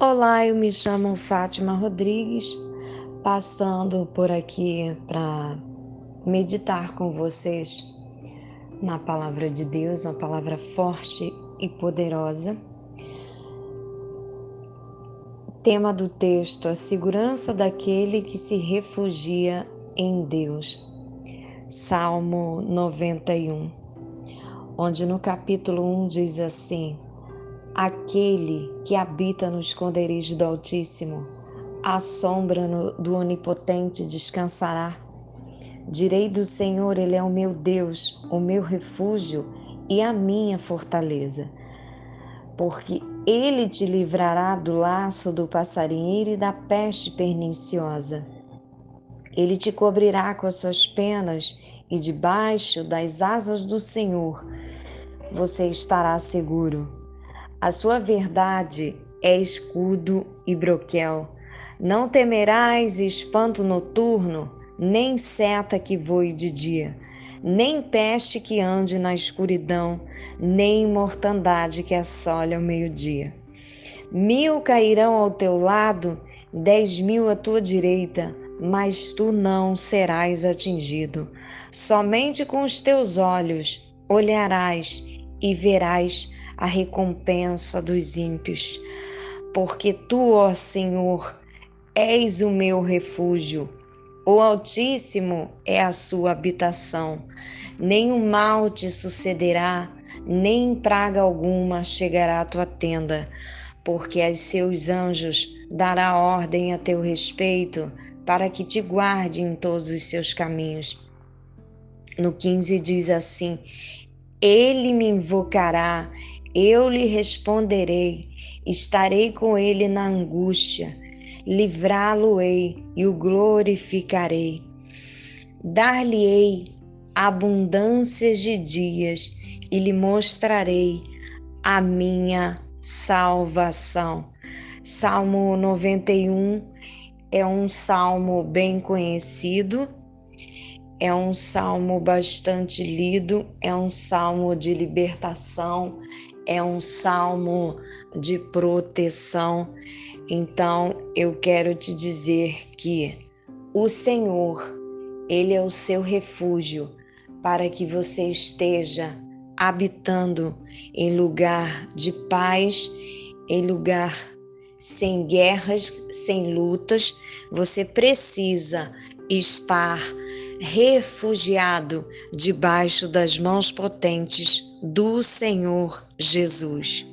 Olá, eu me chamo Fátima Rodrigues, passando por aqui para meditar com vocês na palavra de Deus, uma palavra forte e poderosa. Tema do texto: a segurança daquele que se refugia em Deus. Salmo 91, onde no capítulo 1 diz assim: Aquele que habita no esconderijo do Altíssimo, à sombra do Onipotente descansará. Direi do Senhor, Ele é o meu Deus, o meu refúgio e a minha fortaleza. Porque Ele te livrará do laço do passarinheiro e da peste perniciosa. Ele te cobrirá com as suas penas e debaixo das asas do Senhor você estará seguro. A sua verdade é escudo e broquel. Não temerás espanto noturno, nem seta que voe de dia, nem peste que ande na escuridão, nem mortandade que assole ao meio-dia. Mil cairão ao teu lado, dez mil à tua direita, mas tu não serás atingido. Somente com os teus olhos olharás e verás a recompensa dos ímpios. Porque tu, ó Senhor, és o meu refúgio. O Altíssimo é a sua habitação. Nenhum mal te sucederá, nem praga alguma chegará à tua tenda, porque a seus anjos dará ordem a teu respeito, para que te guarde em todos os seus caminhos. No 15 diz assim: Ele me invocará eu lhe responderei, estarei com ele na angústia, livrá-lo-ei e o glorificarei. Dar-lhe-ei abundâncias de dias e lhe mostrarei a minha salvação. Salmo 91 é um salmo bem conhecido, é um salmo bastante lido, é um salmo de libertação, é um salmo de proteção. Então eu quero te dizer que o Senhor, Ele é o seu refúgio para que você esteja habitando em lugar de paz, em lugar sem guerras, sem lutas. Você precisa estar refugiado debaixo das mãos potentes do Senhor Jesus.